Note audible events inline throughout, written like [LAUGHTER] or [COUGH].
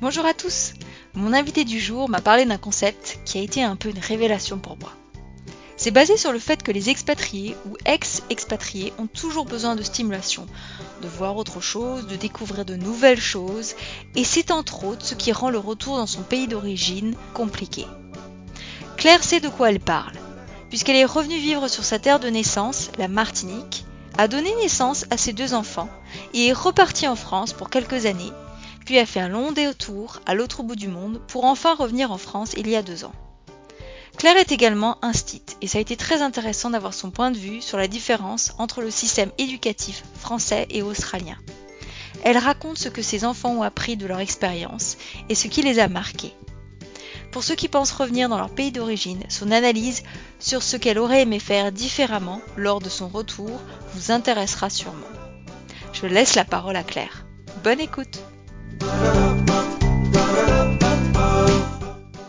Bonjour à tous Mon invité du jour m'a parlé d'un concept qui a été un peu une révélation pour moi. C'est basé sur le fait que les expatriés ou ex-expatriés ont toujours besoin de stimulation, de voir autre chose, de découvrir de nouvelles choses, et c'est entre autres ce qui rend le retour dans son pays d'origine compliqué. Claire sait de quoi elle parle, puisqu'elle est revenue vivre sur sa terre de naissance, la Martinique, a donné naissance à ses deux enfants et est repartie en France pour quelques années, puis a fait un long détour à l'autre bout du monde pour enfin revenir en France il y a deux ans. Claire est également instite et ça a été très intéressant d'avoir son point de vue sur la différence entre le système éducatif français et australien. Elle raconte ce que ses enfants ont appris de leur expérience et ce qui les a marqués. Pour ceux qui pensent revenir dans leur pays d'origine, son analyse sur ce qu'elle aurait aimé faire différemment lors de son retour vous intéressera sûrement. Je laisse la parole à Claire. Bonne écoute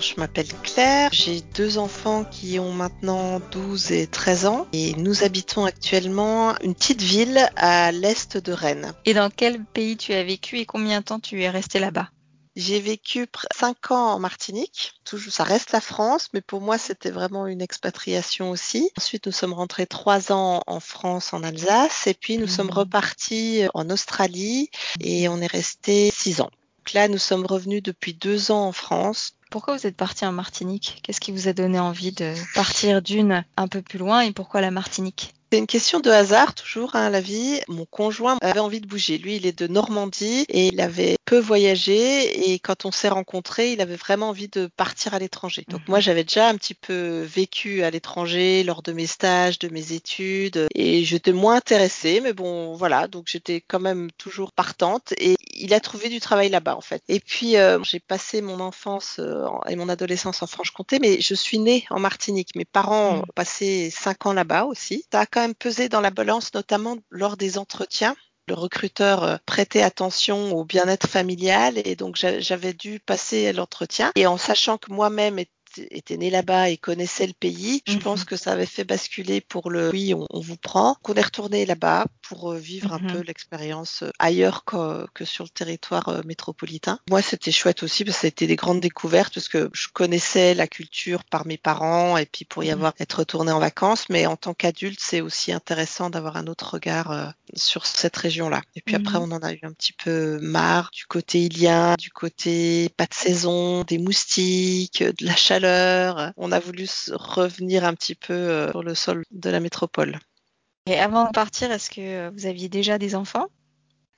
je m'appelle Claire, j'ai deux enfants qui ont maintenant 12 et 13 ans et nous habitons actuellement une petite ville à l'est de Rennes. Et dans quel pays tu as vécu et combien de temps tu es resté là-bas? J'ai vécu 5 ans en Martinique. Toujours, ça reste la France, mais pour moi, c'était vraiment une expatriation aussi. Ensuite, nous sommes rentrés 3 ans en France, en Alsace, et puis nous sommes mmh. repartis en Australie et on est resté 6 ans. Donc là, nous sommes revenus depuis 2 ans en France. Pourquoi vous êtes parti en Martinique? Qu'est-ce qui vous a donné envie de partir d'une un peu plus loin et pourquoi la Martinique? C'est une question de hasard, toujours, hein, la vie. Mon conjoint avait envie de bouger. Lui, il est de Normandie et il avait peu voyagé. Et quand on s'est rencontrés, il avait vraiment envie de partir à l'étranger. Donc, moi, mhm. j'avais déjà un petit peu vécu à l'étranger lors de mes stages, de mes études. Et j'étais moins intéressée. Mais bon, voilà. Donc, j'étais quand même toujours partante. Et il a trouvé du travail là-bas, en fait. Et puis, euh, j'ai passé mon enfance euh, et mon adolescence en Franche-Comté. Mais je suis née en Martinique. Mes parents mhm. ont passé cinq ans là-bas aussi. Ça a quand même pesé dans la balance, notamment lors des entretiens. Le recruteur euh, prêtait attention au bien-être familial et donc j'avais dû passer l'entretien. Et en sachant que moi-même était né là-bas et connaissait le pays, je pense mhm. que ça avait fait basculer pour le oui, on, vous prend, qu'on est retourné là-bas pour euh, vivre un mhm. peu l'expérience euh, ailleurs que, que, sur le territoire euh, métropolitain. Moi, c'était chouette aussi parce que été des grandes découvertes parce que je connaissais la culture par mes parents et puis pour y mhm. avoir être retourné en vacances, mais en tant qu'adulte, c'est aussi intéressant d'avoir un autre regard sur cette région-là. Et puis après, on en a eu un petit peu marre du côté ilien, du côté pas de saison, des moustiques, de la chaleur on a voulu revenir un petit peu euh, sur le sol de la métropole. Et avant de partir, est-ce que vous aviez déjà des enfants?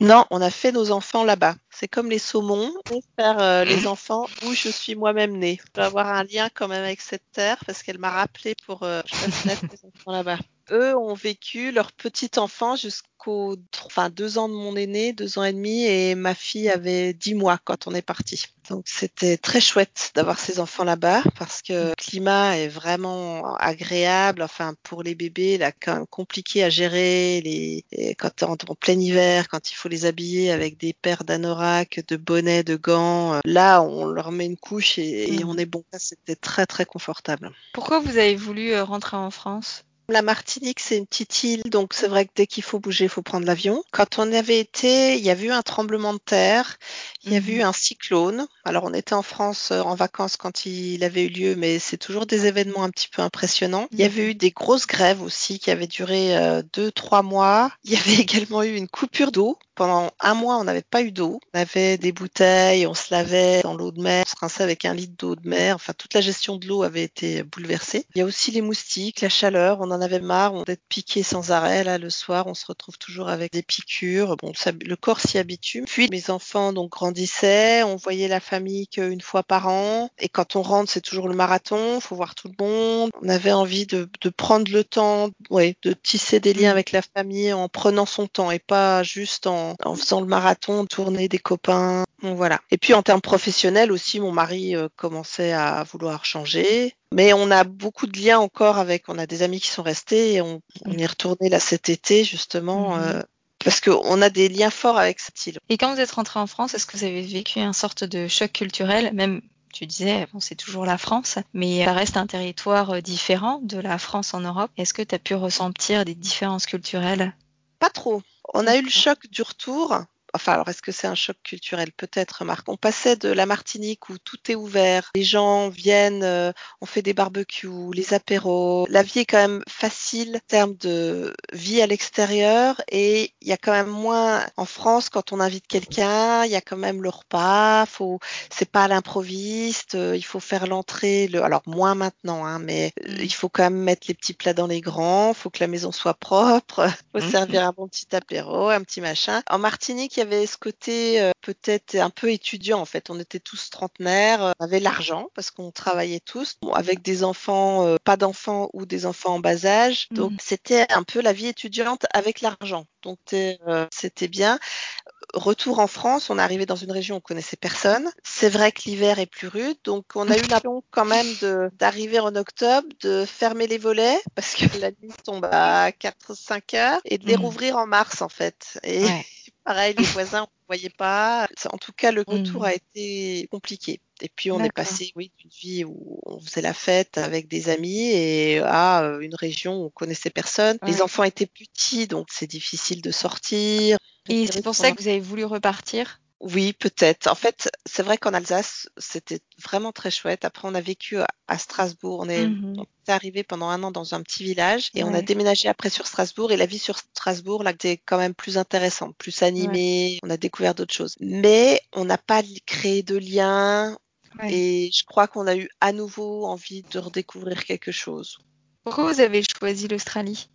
Non, on a fait nos enfants là-bas. C'est comme les saumons, on faire euh, les enfants où je suis moi-même née. Je dois avoir un lien quand même avec cette terre parce qu'elle m'a rappelé pour euh, [LAUGHS] les enfants là-bas. Eux ont vécu leur petit enfant jusqu'aux enfin, deux ans de mon aîné, deux ans et demi, et ma fille avait dix mois quand on est parti. Donc c'était très chouette d'avoir ces enfants là-bas parce que le climat est vraiment agréable. Enfin pour les bébés, là quand même compliqué à gérer. Les quand en, en plein hiver, quand il faut les habiller avec des paires d'anoraks, de bonnets, de gants, euh, là on leur met une couche et, et on est bon. C'était très très confortable. Pourquoi vous avez voulu euh, rentrer en France? La Martinique, c'est une petite île, donc c'est vrai que dès qu'il faut bouger, il faut prendre l'avion. Quand on avait été, il y a eu un tremblement de terre, il y a eu mhm. un cyclone. Alors on était en France euh, en vacances quand il avait eu lieu, mais c'est toujours des événements un petit peu impressionnants. Il y avait eu des grosses grèves aussi qui avaient duré euh, deux, trois mois. Il y avait [LAUGHS] également eu une coupure d'eau. Pendant un mois, on n'avait pas eu d'eau. On avait des bouteilles, on se lavait dans l'eau de mer, on se rinçait avec un litre d'eau de mer. Enfin, toute la gestion de l'eau avait été bouleversée. Il y a aussi les moustiques, la chaleur. On en avait marre d'être piqué sans arrêt. Là, le soir, on se retrouve toujours avec des piqûres. Bon, le corps s'y habitue. Puis mes enfants donc grandissaient. On voyait la famille qu'une fois par an. Et quand on rentre, c'est toujours le marathon. Faut voir tout le monde. On avait envie de, prendre le temps, ouais, de tisser des liens avec la famille en prenant son temps et pas juste en en, en faisant le marathon, tourner des copains. Bon, voilà. Et puis en termes professionnels aussi, mon mari euh, commençait à vouloir changer. Mais on a beaucoup de liens encore avec, on a des amis qui sont restés et on, on y est retourné là cet été justement. Mhm. euh, parce qu'on a des liens forts avec cette île. Et quand vous êtes rentré en France, est-ce que vous avez vécu un sorte de choc culturel, même tu disais, bon, c'est toujours la France, mais ça reste un territoire euh, différent de la France en Europe. Est-ce que tu as pu ressentir des différences culturelles? Pas trop. On a eu le choc du retour. Enfin, alors est-ce que c'est un choc culturel? Peut-être, Marc. On passait de la Martinique où tout est ouvert, les gens viennent, euh, on fait des barbecues, les apéros. La vie est quand même facile en termes de vie à l'extérieur et il y a quand même moins en France quand on invite quelqu'un, il y a quand même le repas, faut, c'est pas à l'improviste, euh, il faut faire l'entrée, le, alors moins maintenant, hein, mais euh, il faut quand même mettre les petits plats dans les grands, faut que la maison soit propre, [LAUGHS] faut Mhm. servir un bon petit apéro, un petit machin. En Martinique, il y avait ce côté euh, peut-être un peu étudiant en fait. On était tous trentenaires, euh, on avait l'argent parce qu'on travaillait tous, bon, avec des enfants, euh, pas d'enfants ou des enfants en bas âge. Donc Mhm. c'était un peu la vie étudiante avec l'argent. Donc c'était bien. Retour en France, on est arrivé dans une région où on connaissait personne. C'est vrai que l'hiver est plus rude, donc on a eu l'impression quand même d'arriver en octobre, de fermer les volets [LAUGHS] parce que la nuit tombe à 4-5 heures et de les Mhm. rouvrir en mars en fait. Et Ouais. Pareil, les voisins, on ne voyait pas. En tout cas, le retour Mhm. a été compliqué. Et puis on est passé, oui, d'une vie où on faisait la fête avec des amis et à euh, une région où on connaissait personne. Les enfants étaient petits, donc c'est difficile de sortir. Et c'est pour ça que vous avez voulu repartir? Oui, peut-être. En fait, c'est vrai qu'en Alsace, c'était vraiment très chouette. Après, on a vécu à- Strasbourg. On est, Mhm. on est arrivé pendant un an dans un petit village et on a déménagé après sur Strasbourg. Et la vie sur Strasbourg, là, était quand même plus intéressante, plus animée. On a découvert d'autres choses. Mais on n'a pas créé de liens. Ouais. Et je crois qu'on a eu à nouveau envie de redécouvrir quelque chose. Pourquoi vous avez choisi l'Australie?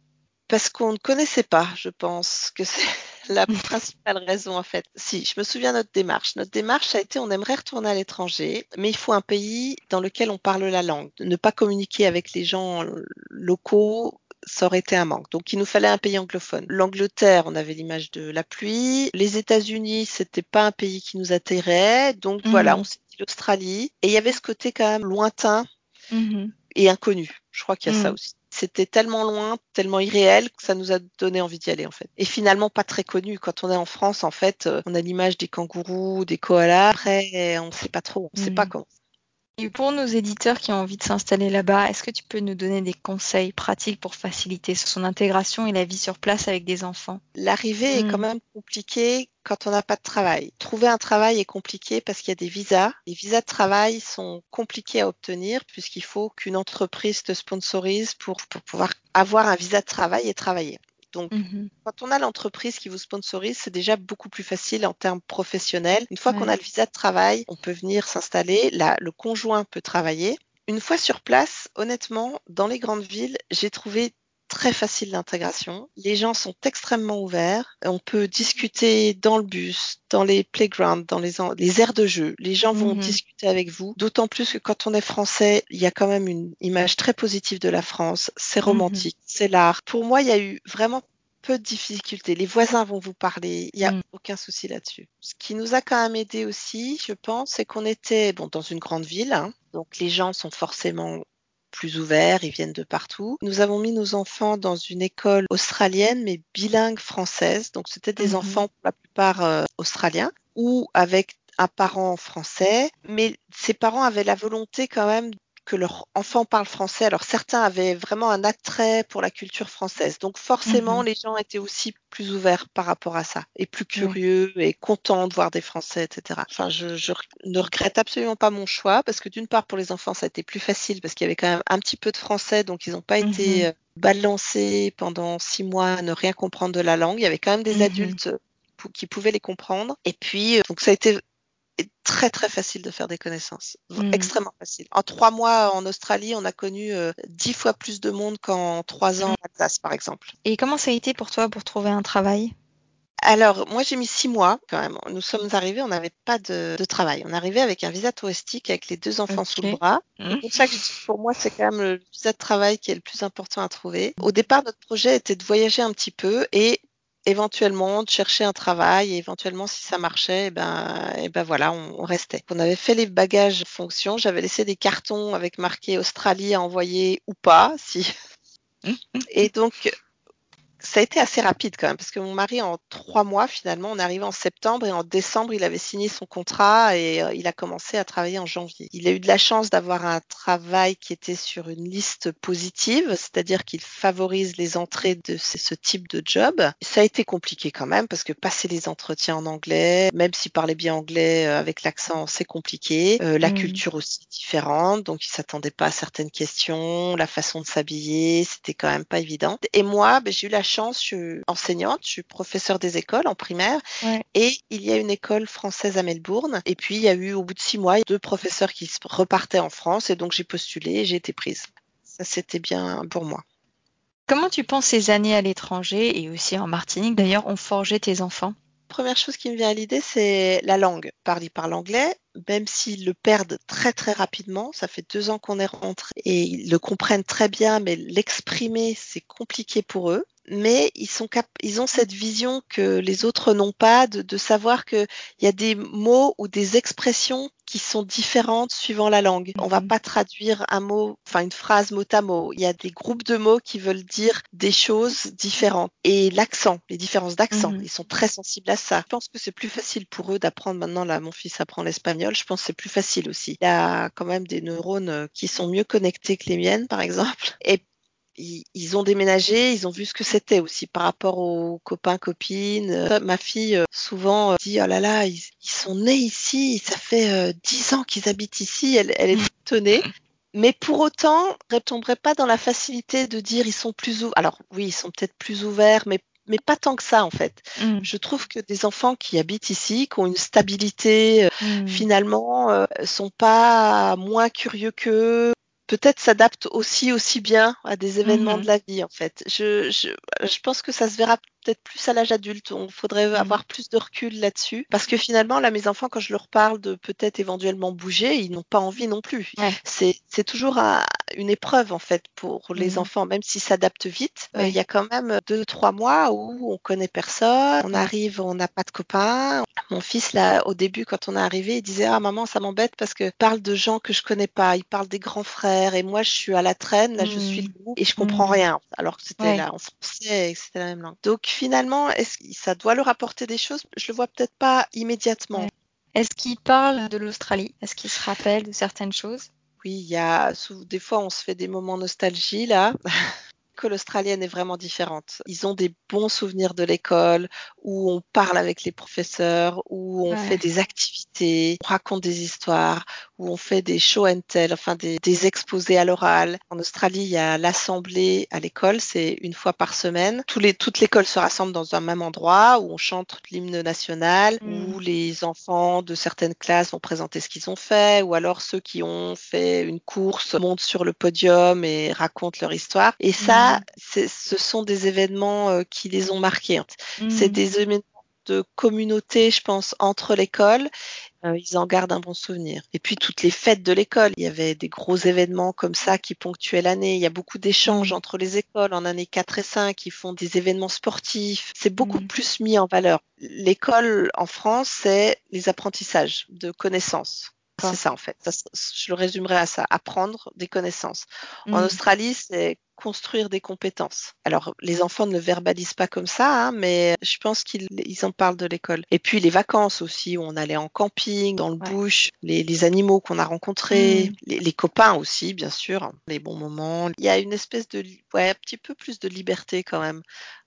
Parce qu'on ne connaissait pas, je pense que c'est [LAUGHS] la principale raison en fait. Si, je me souviens de notre démarche. Notre démarche a été on aimerait retourner à l'étranger, mais il faut un pays dans lequel on parle la langue. Ne pas communiquer avec les gens locaux, ça aurait été un manque. Donc il nous fallait un pays anglophone. L'Angleterre, on avait l'image de la pluie. Les États-Unis, c'était pas un pays qui nous attirait. Donc voilà, Mhm. on s'est dit l'Australie. Et il y avait ce côté quand même lointain Mhm. et inconnu. Je crois qu'il y a ça Mhm. aussi. C'était tellement loin, tellement irréel que ça nous a donné envie d'y aller en fait. Et finalement pas très connu. Quand on est en France, en fait, euh, on a l'image des kangourous, des koalas. Après, on sait pas trop, on sait pas Mhm. comment. Et pour nos éditeurs qui ont envie de s'installer là-bas, est-ce que tu peux nous donner des conseils pratiques pour faciliter son intégration et la vie sur place avec des enfants? L'arrivée est quand Mm. même compliquée quand on n'a pas de travail. Trouver un travail est compliqué parce qu'il y a des visas. Les visas de travail sont compliqués à obtenir puisqu'il faut qu'une entreprise te sponsorise pour, pour pouvoir avoir un visa de travail et travailler. Donc, Mhm. quand on a l'entreprise qui vous sponsorise, c'est déjà beaucoup plus facile en termes professionnels. Une fois qu'on a le visa de travail, on peut venir s'installer. Là, le conjoint peut travailler. Une fois sur place, honnêtement, dans les grandes villes, j'ai trouvé très facile l'intégration. Les gens sont extrêmement ouverts. On peut discuter dans le bus, dans les playgrounds, dans les, les aires de jeu. Les gens vont Mhm. discuter avec vous. D'autant plus que quand on est français, il y a quand même une image très positive de la France. C'est Mhm. romantique, c'est l'art. Pour moi, il y a eu vraiment peu de difficultés. Les voisins vont vous parler. Il n'y a Mm. aucun souci là-dessus. Ce qui nous a quand même aidé aussi, je pense, c'est qu'on était bon dans une grande ville. hein. donc les gens sont forcément plus ouverts, ils viennent de partout. Nous avons mis nos enfants dans une école australienne, mais bilingue française. Donc, c'était des Mhm. enfants, pour la plupart euh, australiens, ou avec un parent français. Mais ces parents avaient la volonté quand même que leur enfant parle français. Alors, certains avaient vraiment un attrait pour la culture française. Donc, forcément, Mhm. les gens étaient aussi plus ouverts par rapport à ça, et plus curieux, et contents de voir des Français, etc. Enfin, je, je ne regrette absolument pas mon choix, parce que d'une part, pour les enfants, ça a été plus facile, parce qu'il y avait quand même un petit peu de français, donc ils n'ont pas été Mhm. euh, balancés pendant six mois à ne rien comprendre de la langue. Il y avait quand même des Mhm. adultes pou- qui pouvaient les comprendre. Et puis, euh, donc ça a été très très facile de faire des connaissances, Mm. extrêmement facile. En trois mois en Australie, on a connu euh, dix fois plus de monde qu'en trois ans en Alsace, par exemple. Et comment ça a été pour toi pour trouver un travail? Alors, moi, j'ai mis six mois quand même. Nous sommes arrivés, on n'avait pas de, de travail. On est arrivé avec un visa touristique avec les deux enfants sous le bras. Mm. C'est pour ça que pour moi, c'est quand même le visa de travail qui est le plus important à trouver. Au départ, notre projet était de voyager un petit peu et éventuellement de chercher un travail et éventuellement si ça marchait, eh ben, et eh ben voilà, on, on, restait. On avait fait les bagages fonction, j'avais laissé des cartons avec marqué Australie à envoyer ou pas, si. Et donc ça a été assez rapide quand même, parce que mon mari, en trois mois, finalement, on est arrivé en septembre et en décembre, il avait signé son contrat et euh, il a commencé à travailler en janvier. Il a eu de la chance d'avoir un travail qui était sur une liste positive, c'est-à-dire qu'il favorise les entrées de ce type de job. Ça a été compliqué quand même, parce que passer les entretiens en anglais, même s'il parlait bien anglais euh, avec l'accent, c'est compliqué. Euh, la mmh. culture aussi différente, donc il s'attendait pas à certaines questions, la façon de s'habiller, c'était quand même pas évident. Et moi, ben, j'ai eu la chance je suis enseignante, je suis professeur des écoles en primaire ouais. et il y a une école française à Melbourne. Et puis il y a eu au bout de six mois deux professeurs qui repartaient en France et donc j'ai postulé et j'ai été prise. Ça c'était bien pour moi. Comment tu penses ces années à l'étranger et aussi en Martinique d'ailleurs ont forgé tes enfants? Première chose qui me vient à l'idée, c'est la langue. Ils parlent anglais, même s'ils le perdent très très rapidement. Ça fait deux ans qu'on est rentré et ils le comprennent très bien, mais l'exprimer, c'est compliqué pour eux mais ils sont cap ils ont cette vision que les autres n'ont pas de, de savoir que il y a des mots ou des expressions qui sont différentes suivant la langue. On va mhm. pas traduire un mot, enfin une phrase mot à mot. Il y a des groupes de mots qui veulent dire des choses différentes. Et l'accent, les différences d'accent, mmh. ils sont très sensibles à ça. Je pense que c'est plus facile pour eux d'apprendre maintenant. Là, mon fils apprend l'espagnol. Je pense que c'est plus facile aussi. Il y a quand même des neurones qui sont mieux connectés que les miennes, par exemple. Et ils, ont déménagé, ils ont vu ce que c'était aussi par rapport aux copains, copines. Euh, ma fille, euh, souvent, euh, dit, oh là là, ils, sont nés ici, ça fait dix ans qu'ils habitent ici, elle, elle est [LAUGHS] étonnée. Mais pour autant, ne tomberait pas dans la facilité de dire ils sont plus ouverts. Alors oui, ils sont peut-être plus ouverts, mais mais pas tant que ça en fait. Mm. Je trouve que des enfants qui habitent ici, qui ont une stabilité, mm. finalement, euh, sont pas moins curieux qu'eux, peut-être s'adapte aussi aussi bien à des événements mmh de la vie en fait. Je, je, je pense que ça se verra peut-être plus à l'âge adulte. On faudrait mmh. avoir plus de recul là-dessus. Parce que finalement, là, mes enfants, quand je leur parle de peut-être éventuellement bouger, ils n'ont pas envie non plus. Ouais. C'est toujours un, une épreuve, en fait, pour les mmh. enfants, même s'ils s'adaptent vite. Euh, ouais. Euh, il y a quand même deux, trois mois où on connaît personne. On arrive, on n'a pas de copains. Mon fils, là, au début, quand on est arrivé, il disait, ah, maman, ça m'embête parce que parle de gens que je connais pas. Il parle des grands frères. Et moi, je suis à la traîne. Là, mmh. je suis le groupe et je comprends rien. Alors que c'était ouais. là et que c'était la même langue. Donc, finalement, est-ce que ça doit leur apporter des choses? Je le vois peut-être pas immédiatement. Ouais. Est-ce qu'il parle de l'Australie? Est-ce qu'il se rappelle de certaines choses? Oui, il y a des fois on se fait des moments nostalgie là. [LAUGHS] l'école australienne est vraiment différente. Ils ont des bons souvenirs de l'école où on parle avec les professeurs, où on ouais. fait des activités, on raconte des histoires, où on fait des show and tell, enfin des, des exposés à l'oral. En Australie, il y a l'assemblée à l'école, c'est une fois par semaine. Tous les, toute l'école se rassemble dans un même endroit où on chante l'hymne national, mm. où les enfants de certaines classes vont présenter ce qu'ils ont fait, ou alors ceux qui ont fait une course montent sur le podium et racontent leur histoire. Et ça, ce sont des événements euh, qui les ont marqués. Mmh. C'est des événements de communauté, je pense, entre l'école. Euh, ils en gardent un bon souvenir. Et puis toutes les fêtes de l'école, il y avait des gros événements comme ça qui ponctuaient l'année. Il y a beaucoup d'échanges mmh. entre les écoles en année 4 et 5 qui font des événements sportifs. C'est beaucoup mmh. plus mis en valeur. L'école en France, c'est les apprentissages de connaissances. C'est ça en fait. Ça, je le résumerai à ça. Apprendre des connaissances. Mmh. En Australie, c'est construire des compétences. Alors, les enfants ne le verbalisent pas comme ça, hein, mais je pense qu'ils ils en parlent de l'école. Et puis les vacances aussi, où on allait en camping, dans le ouais. bush, les, les animaux qu'on a rencontrés, mmh. les, les, copains aussi, bien sûr, les bons moments. Il y a une espèce de, ouais, un petit peu plus de liberté quand même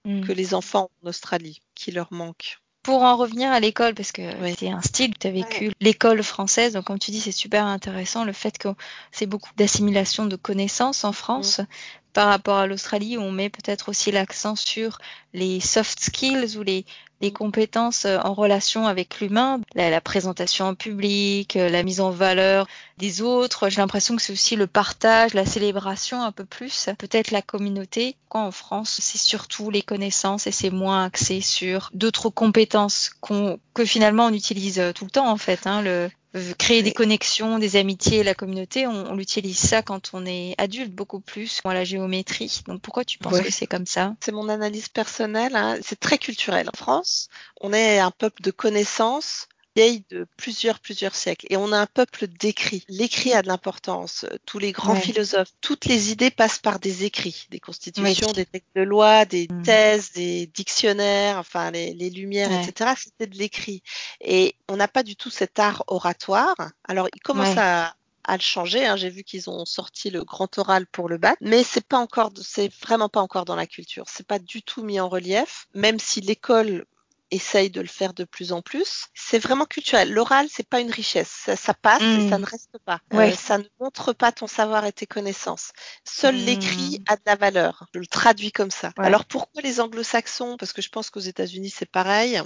mmh. que les enfants en Australie, qui leur manque pour en revenir à l'école, parce que ouais. c'est un style, tu as vécu ouais. l'école française, donc comme tu dis, c'est super intéressant le fait que c'est beaucoup d'assimilation de connaissances en France. Mmh. Par rapport à l'Australie, où on met peut-être aussi l'accent sur les soft skills ou les, les compétences euh, en relation avec l'humain, la, la, présentation en public, euh, la mise en valeur des autres. J'ai l'impression que c'est aussi le partage, la célébration un peu plus, peut-être la communauté. Quand en France, c'est surtout les connaissances et c'est moins axé sur d'autres compétences qu'on que finalement on utilise tout le temps en fait. Hein, le, créer des connexions, des amitiés, la communauté, on, l'utilise ça quand on est adulte beaucoup plus, à la géométrie. Donc pourquoi tu penses que c'est comme ça? C'est mon analyse personnelle. Hein. C'est très culturel. En France, on est un peuple de connaissances vieille de plusieurs, plusieurs siècles. Et on a un peuple d'écrits. L'écrit a de l'importance. Tous les grands philosophes, toutes les idées passent par des écrits, des constitutions, des textes de loi, des mm. thèses, des dictionnaires, enfin les, les lumières, etc. C'était de l'écrit. Et on n'a pas du tout cet art oratoire. Alors, il commence à, à le changer. Hein. J'ai vu qu'ils ont sorti le grand oral pour le bac, mais c'est pas encore, c'est vraiment pas encore dans la culture. C'est pas du tout mis en relief, même si l'école essaye de le faire de plus en plus. C'est vraiment culturel. L'oral, c'est pas une richesse. Ça, passe et ça hmm. ne reste pas. Euh, ça ne montre pas ton savoir et tes connaissances. Seul hmm. l'écrit a de la valeur. Je le traduis comme ça. Alors pourquoi les anglo-saxons? Parce que je pense qu'aux États-Unis, c'est pareil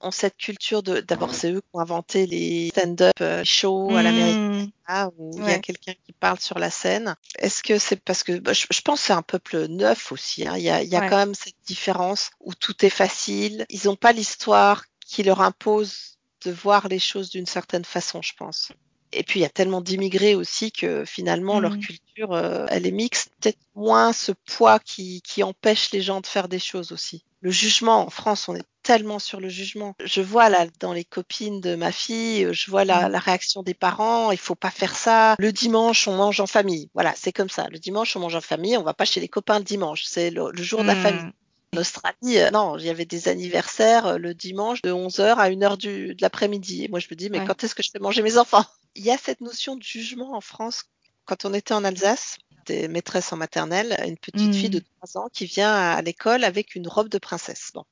ont cette culture de d'abord c'est eux qui ont inventé les stand-up euh, shows à l'américaine mmh. où il y a quelqu'un qui parle sur la scène. Est-ce que c'est parce que bah, je, pense que c'est un peuple neuf aussi. Hein. Il y a, il y a quand même cette différence où tout est facile. Ils n'ont pas l'histoire qui leur impose de voir les choses d'une certaine façon, je pense. Et puis il y a tellement d'immigrés aussi que finalement leur mmh. culture, euh, elle est mixte. Peut-être moins ce poids qui, qui empêche les gens de faire des choses aussi. Le jugement en France, on est tellement sur le jugement. Je vois là dans les copines de ma fille, je vois la, mm. la, réaction des parents. Il faut pas faire ça. Le dimanche, on mange en famille. Voilà, c'est comme ça. Le dimanche, on mange en famille. On va pas chez les copains le dimanche. C'est le, jour de la famille. En Australie, euh, non, il y avait des anniversaires euh, le dimanche de 11h à 1h du, de l'après-midi. Et moi, je me dis, mais quand est-ce que je fais manger mes enfants? Il y a cette notion de jugement en France. Quand on était en Alsace, des maîtresses en maternelle, une petite fille de 3 hmm. ans qui vient à l'école avec une robe de princesse. Bon.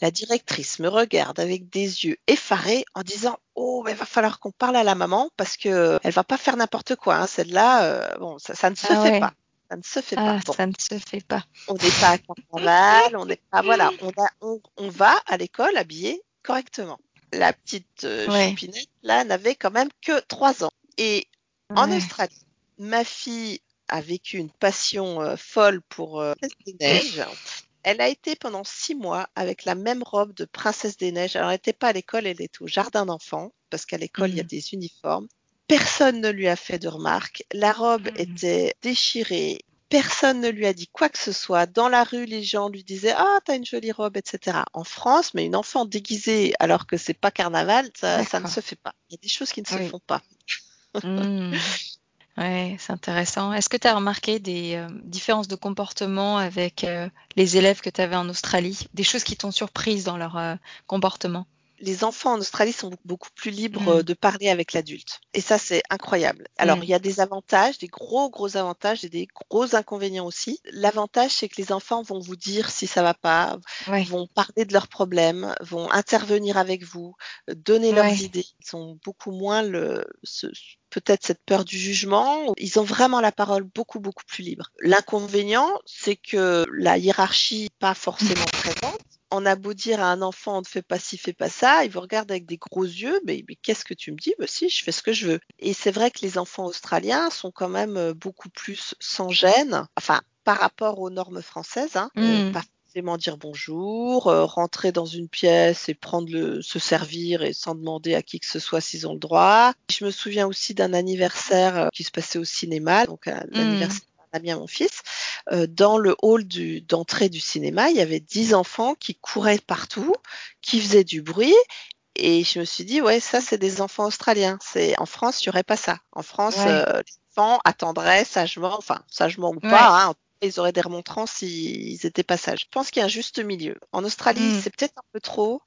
La directrice me regarde avec des yeux effarés en disant Oh, il va falloir qu'on parle à la maman parce que elle va pas faire n'importe quoi. Hein. Celle-là, euh, bon, ça, ne se ah fait pas. Ça ne se fait pas. Ah, ça ne se fait pas. On n'est pas à carnaval, on n'est pas. Voilà, on, on, va à l'école habillé correctement. La petite euh, là, n'avait quand même que 3 ans. Et en Australie, ma fille a vécu une passion euh, folle pour euh, des Neiges. Elle a été pendant six mois avec la même robe de Princesse des Neiges. Alors, elle n'était pas à l'école, elle était au jardin d'enfants, parce qu'à l'école, il y a mm. des uniformes. Personne ne lui a fait de remarques. La robe mm. était déchirée. Personne ne lui a dit quoi que ce soit. Dans la rue, les gens lui disaient Ah, t'as une jolie robe, etc. En France, mais une enfant déguisée alors que c'est pas carnaval, ça, ne se fait pas. Il y a des choses qui ne se font pas. Mm. [LAUGHS] Ouais, c'est intéressant. Est-ce que tu as remarqué des euh, différences de comportement avec euh, les élèves que tu avais en Australie? Des choses qui t'ont surprise dans leur euh, comportement? Les enfants en Australie sont beaucoup plus libres mm. de parler avec l'adulte. Et ça, c'est incroyable. Alors, mm. il y a des avantages, des gros, gros avantages et des gros inconvénients aussi. L'avantage, c'est que les enfants vont vous dire si ça va pas, vont parler de leurs problèmes, vont intervenir avec vous, donner leurs idées. Ils ont beaucoup moins le, ce, peut-être cette peur du jugement. Ils ont vraiment la parole beaucoup, beaucoup plus libre. L'inconvénient, c'est que la hiérarchie pas forcément [LAUGHS] présente. On a beau dire à un enfant, on ne fait pas ci, fais pas ça, il vous regarde avec des gros yeux, mais, mais qu'est-ce que tu me dis? Bah, Si, je fais ce que je veux. Et c'est vrai que les enfants australiens sont quand même euh, beaucoup plus sans gêne, enfin, par rapport aux normes françaises, hein, euh, mm dire bonjour, euh, rentrer dans une pièce et prendre le, se servir et sans demander à qui que ce soit s'ils ont le droit. Je me souviens aussi d'un anniversaire euh, qui se passait au cinéma, donc euh, hmm. l'anniversaire ami à mon fils. dans le hall d'entrée du cinéma, il y avait dix enfants qui couraient partout, qui faisaient du bruit et je me suis dit, ouais, ça, c'est des enfants australiens. C'est en France, il n'y aurait pas ça. En France, les enfants attendraient sagement, enfin sagement ou pas, hein, ils auraient des remontrants s'ils étaient passages. Je pense qu'il y a un juste milieu. En Australie, mm. c'est peut-être un peu trop,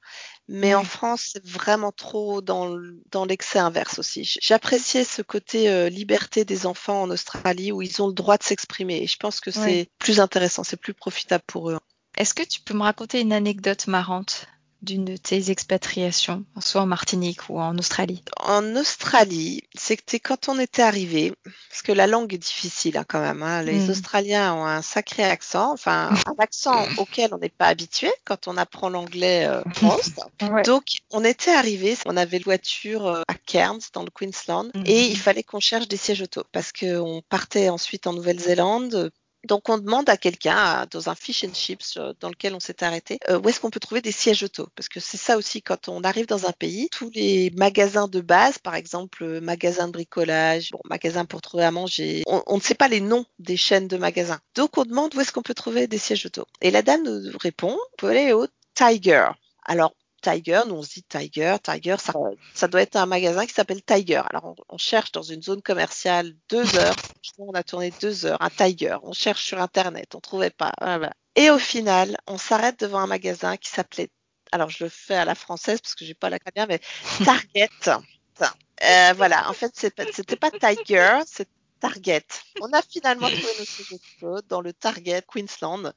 mais en France, c'est vraiment trop dans, dans l'excès inverse aussi. J'appréciais ce côté euh, liberté des enfants en Australie où ils ont le droit de s'exprimer. Et je pense que c'est plus intéressant, c'est plus profitable pour eux. Est-ce que tu peux me raconter une anecdote marrante? D'une de tes expatriations, soit en Martinique ou en Australie? En Australie, c'était quand on était arrivé, parce que la langue est difficile hein, quand même. Hein. Les mm. Australiens ont un sacré accent, enfin un [LAUGHS] accent auquel on n'est pas habitué quand on apprend l'anglais euh, [LAUGHS] Donc on était arrivé, on avait une voiture euh, à Cairns dans le Queensland, et il fallait qu'on cherche des sièges auto parce qu'on partait ensuite en Nouvelle-Zélande Donc on demande à quelqu'un dans un fish and chips euh, dans lequel on s'est arrêté euh, où est-ce qu'on peut trouver des sièges auto? Parce que c'est ça aussi quand on arrive dans un pays tous les magasins de base par exemple euh, magasin de bricolage bon magasin pour trouver à manger on, on, ne sait pas les noms des chaînes de magasins. Donc on demande où est-ce qu'on peut trouver des sièges auto. Et la dame nous répond vous pouvez aller au Tiger. Alors Tiger, nous on se dit Tiger, Tiger, ça, ça doit être un magasin qui s'appelle Tiger. Alors on, on, cherche dans une zone commerciale deux heures, on a tourné deux heures, un Tiger, on cherche sur internet, on trouvait pas. Voilà. Et au final, on s'arrête devant un magasin qui s'appelait, alors je le fais à la française parce que j'ai pas la bien, mais Target. [LAUGHS] euh, voilà, en fait c'était pas Tiger, c'est Target. On a finalement trouvé notre dans le Target Queensland.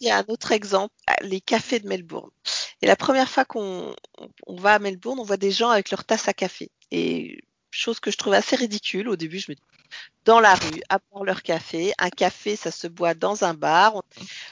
Il y a un autre exemple, les cafés de Melbourne. Et la première fois qu'on on va à Melbourne, on voit des gens avec leur tasse à café. Et chose que je trouvais assez ridicule au début, je me dis dans la rue, à boire leur café. Un café, ça se boit dans un bar.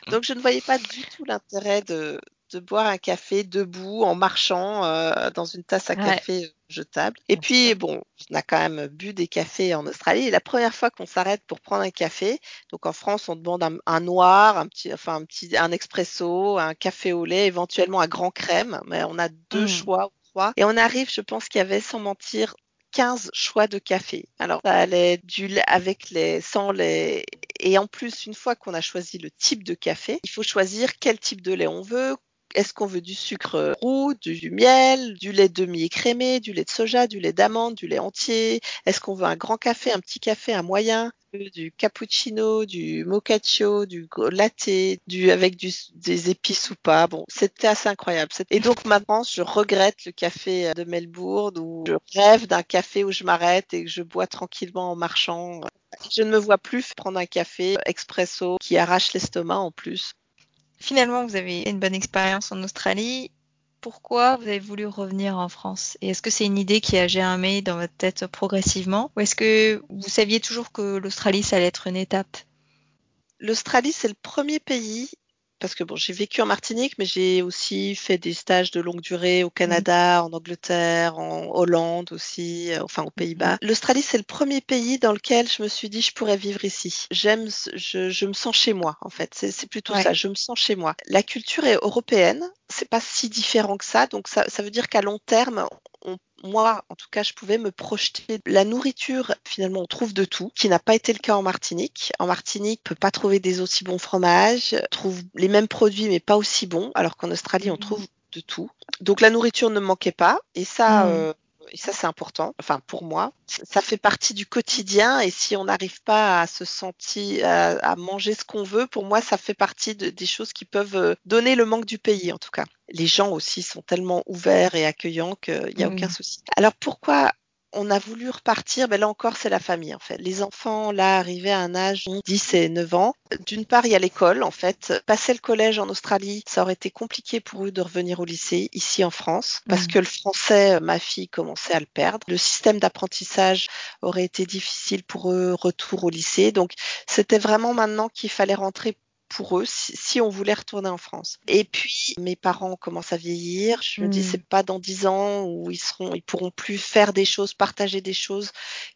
Donc je ne voyais pas du tout l'intérêt de, de boire un café debout en marchant euh, dans une tasse à café ouais. jetable. Et puis bon, on a quand même bu des cafés en Australie. Et la première fois qu'on s'arrête pour prendre un café, donc en France on demande un, un, noir, un petit, enfin un petit, un expresso, un café au lait, éventuellement un grand crème. Mais on a deux mmh. choix ou trois. Et on arrive, je pense qu'il y avait sans mentir 15 choix de café. Alors, ça allait du lait avec les, sans lait. Et en plus, une fois qu'on a choisi le type de café, il faut choisir quel type de lait on veut, est-ce qu'on veut du sucre roux, du, miel, du lait demi-écrémé, du lait de soja, du lait d'amande, du lait entier? Est-ce qu'on veut un grand café, un petit café, un moyen? Du cappuccino, du mochacho, du latte, avec des épices ou pas? Bon, c'était assez incroyable. Et donc maintenant, je regrette le café de Melbourne où je rêve d'un café où je m'arrête et que je bois tranquillement en marchant. Je ne me vois plus prendre un café expresso qui arrache l'estomac en plus. Finalement, vous avez une bonne expérience en Australie. Pourquoi vous avez voulu revenir en France? Et est-ce que c'est une idée qui a germé dans votre tête progressivement? Ou est-ce que vous saviez toujours que l'Australie, ça allait être une étape? L'Australie, c'est le premier pays parce que bon, j'ai vécu en Martinique, mais j'ai aussi fait des stages de longue durée au Canada, mmh. en Angleterre, en Hollande aussi, euh, enfin aux Pays-Bas. L'Australie, c'est le premier pays dans lequel je me suis dit je pourrais vivre ici. J'aime, je, je me sens chez moi en fait. C'est plutôt ouais. ça, je me sens chez moi. La culture est européenne, c'est pas si différent que ça, donc ça, ça veut dire qu'à long terme, moi, en tout cas, je pouvais me projeter. La nourriture, finalement, on trouve de tout, qui n'a pas été le cas en Martinique. En Martinique, on peut pas trouver des aussi bons fromages, on trouve les mêmes produits, mais pas aussi bons, alors qu'en Australie, on trouve de tout. Donc la nourriture ne manquait pas, et ça, mmh. euh, et ça c'est important, enfin pour moi, ça fait partie du quotidien et si on n'arrive pas à se sentir, à, à manger ce qu'on veut, pour moi ça fait partie de, des choses qui peuvent euh, donner le manque du pays en tout cas. Les gens aussi sont tellement ouverts et accueillants qu'il n'y a oui. aucun souci. Alors pourquoi on a voulu repartir, ben là encore c'est la famille en fait. Les enfants là arrivaient à un âge de 10 et 9 ans. D'une part il y a l'école en fait. Passer le collège en Australie, ça aurait été compliqué pour eux de revenir au lycée ici en France parce mmh. que le français, ma fille commençait à le perdre. Le système d'apprentissage aurait été difficile pour eux, retour au lycée. Donc c'était vraiment maintenant qu'il fallait rentrer pour eux si, si, on voulait retourner en France. Et puis mes parents commencent à vieillir. Je me mmh. dis c'est pas dans dix ans où ils seront, ils pourront plus faire des choses, partager des choses,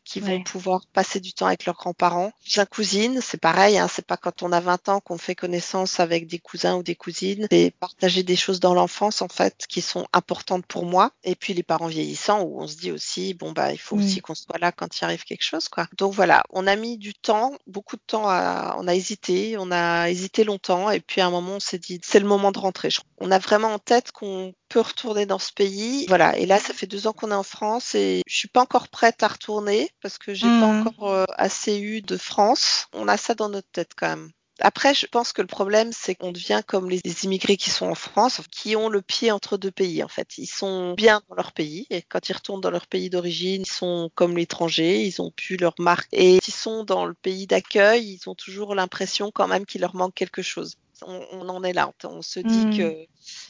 qui ouais. vont pouvoir passer du temps avec leurs grands-parents. J'ai cousine, c'est pareil. Hein, c'est pas quand on a 20 ans qu'on fait connaissance avec des cousins ou des cousines. C'est partager des choses dans l'enfance en fait qui sont importantes pour moi. Et puis les parents vieillissants où on se dit aussi bon bah il faut mmh. aussi qu'on soit là quand il arrive quelque chose quoi. Donc voilà, on a mis du temps, beaucoup de temps à, on a hésité, on a hésité hésité longtemps et puis à un moment on s'est dit c'est le moment de rentrer. On a vraiment en tête qu'on peut retourner dans ce pays. Voilà. Et là ça fait deux ans qu'on est en France et je suis pas encore prête à retourner parce que j'ai mmh. pas encore euh, assez eu de France. On a ça dans notre tête quand même. Après, je pense que le problème, c'est qu'on devient comme les, immigrés qui sont en France, qui ont le pied entre deux pays, en fait. Ils sont bien dans leur pays, et quand ils retournent dans leur pays d'origine, ils sont comme l'étranger, ils ont pu leur marque. Et s'ils sont dans le pays d'accueil, ils ont toujours l'impression quand même qu'il leur manque quelque chose. On, on, en est là. On se dit mmh. que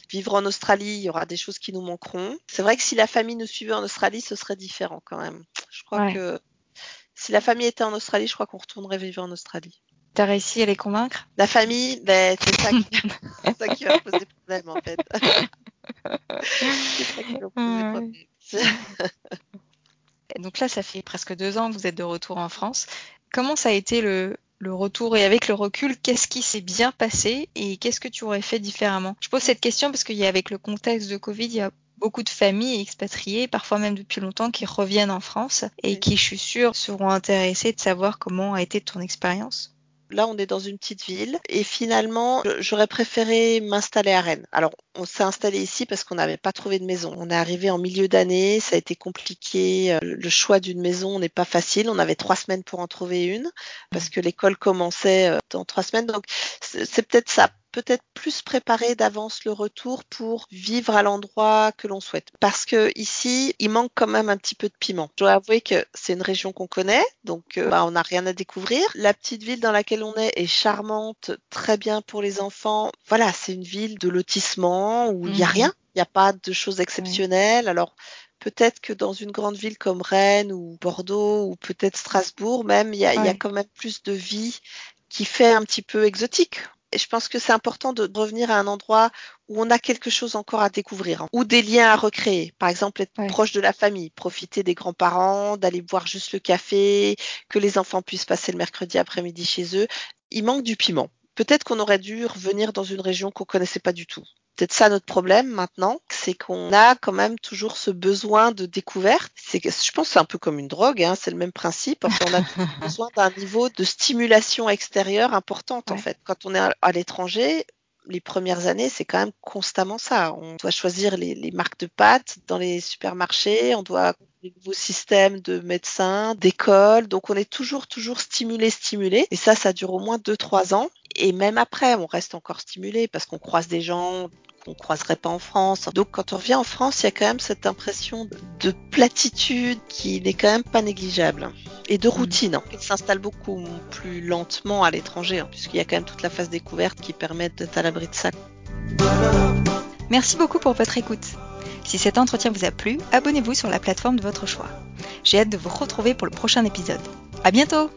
vivre en Australie, il y aura des choses qui nous manqueront. C'est vrai que si la famille nous suivait en Australie, ce serait différent quand même. Je crois ouais. que si la famille était en Australie, je crois qu'on retournerait vivre en Australie. T'as réussi à les convaincre? La famille, ben, c'est ça, qui... [LAUGHS] ça qui va poser problème en fait. [LAUGHS] c'est ça qui va poser problème. Donc là, ça fait presque deux ans que vous êtes de retour en France. Comment ça a été le, le retour? Et avec le recul, qu'est-ce qui s'est bien passé? Et qu'est-ce que tu aurais fait différemment? Je pose cette question parce qu'il y a avec le contexte de Covid, il y a beaucoup de familles expatriées, parfois même depuis longtemps, qui reviennent en France et qui, je suis sûre, seront intéressées de savoir comment a été ton expérience. Là, on est dans une petite ville et finalement, j'aurais préféré m'installer à Rennes. Alors, on s'est installé ici parce qu'on n'avait pas trouvé de maison. On est arrivé en milieu d'année, ça a été compliqué. Euh, le choix d'une maison n'est pas facile. On avait trois semaines pour en trouver une parce que l'école commençait euh, dans trois semaines. Donc, c'est peut-être ça peut-être plus préparer d'avance le retour pour vivre à l'endroit que l'on souhaite. Parce que ici, il manque quand même un petit peu de piment. Je dois avouer que c'est une région qu'on connaît, donc euh, bah, on n'a rien à découvrir. La petite ville dans laquelle on est est charmante, très bien pour les enfants. Voilà, c'est une ville de lotissement où il n'y a mhm. rien. Il n'y a pas de choses exceptionnelles. Alors, peut-être que dans une grande ville comme Rennes ou Bordeaux ou peut-être Strasbourg même, il y, a, il y a quand même plus de vie qui fait un petit peu exotique je pense que c'est important de revenir à un endroit où on a quelque chose encore à découvrir, hein, ou des liens à recréer. Par exemple, être proche de la famille, profiter des grands-parents, d'aller boire juste le café, que les enfants puissent passer le mercredi après-midi chez eux. Il manque du piment. Peut-être qu'on aurait dû revenir dans une région qu'on connaissait pas du tout peut-être ça notre problème maintenant, c'est qu'on a quand même toujours ce besoin de découverte. C'est, je pense, que c'est un peu comme une drogue, hein, c'est le même principe. on a [LAUGHS] besoin d'un niveau de stimulation extérieure importante en fait. Quand on est à l'étranger, les premières années, c'est quand même constamment ça. On doit choisir les, les marques de pâtes dans les supermarchés, on doit des nouveaux systèmes de médecins, d'écoles. Donc on est toujours, toujours stimulé, stimulé. Et ça, ça dure au moins 2-3 ans. Et même après, on reste encore stimulé parce qu'on croise des gens qu'on croiserait pas en France. Donc quand on revient en France, il y a quand même cette impression de platitude qui n'est quand même pas négligeable et de mm. routine. Il s'installe beaucoup plus lentement à l'étranger hein, puisqu'il y a quand même toute la phase découverte qui permet d'être à l'abri de ça. Merci beaucoup pour votre écoute. Si cet entretien vous a plu, abonnez-vous sur la plateforme de votre choix. J'ai hâte de vous retrouver pour le prochain épisode. À bientôt!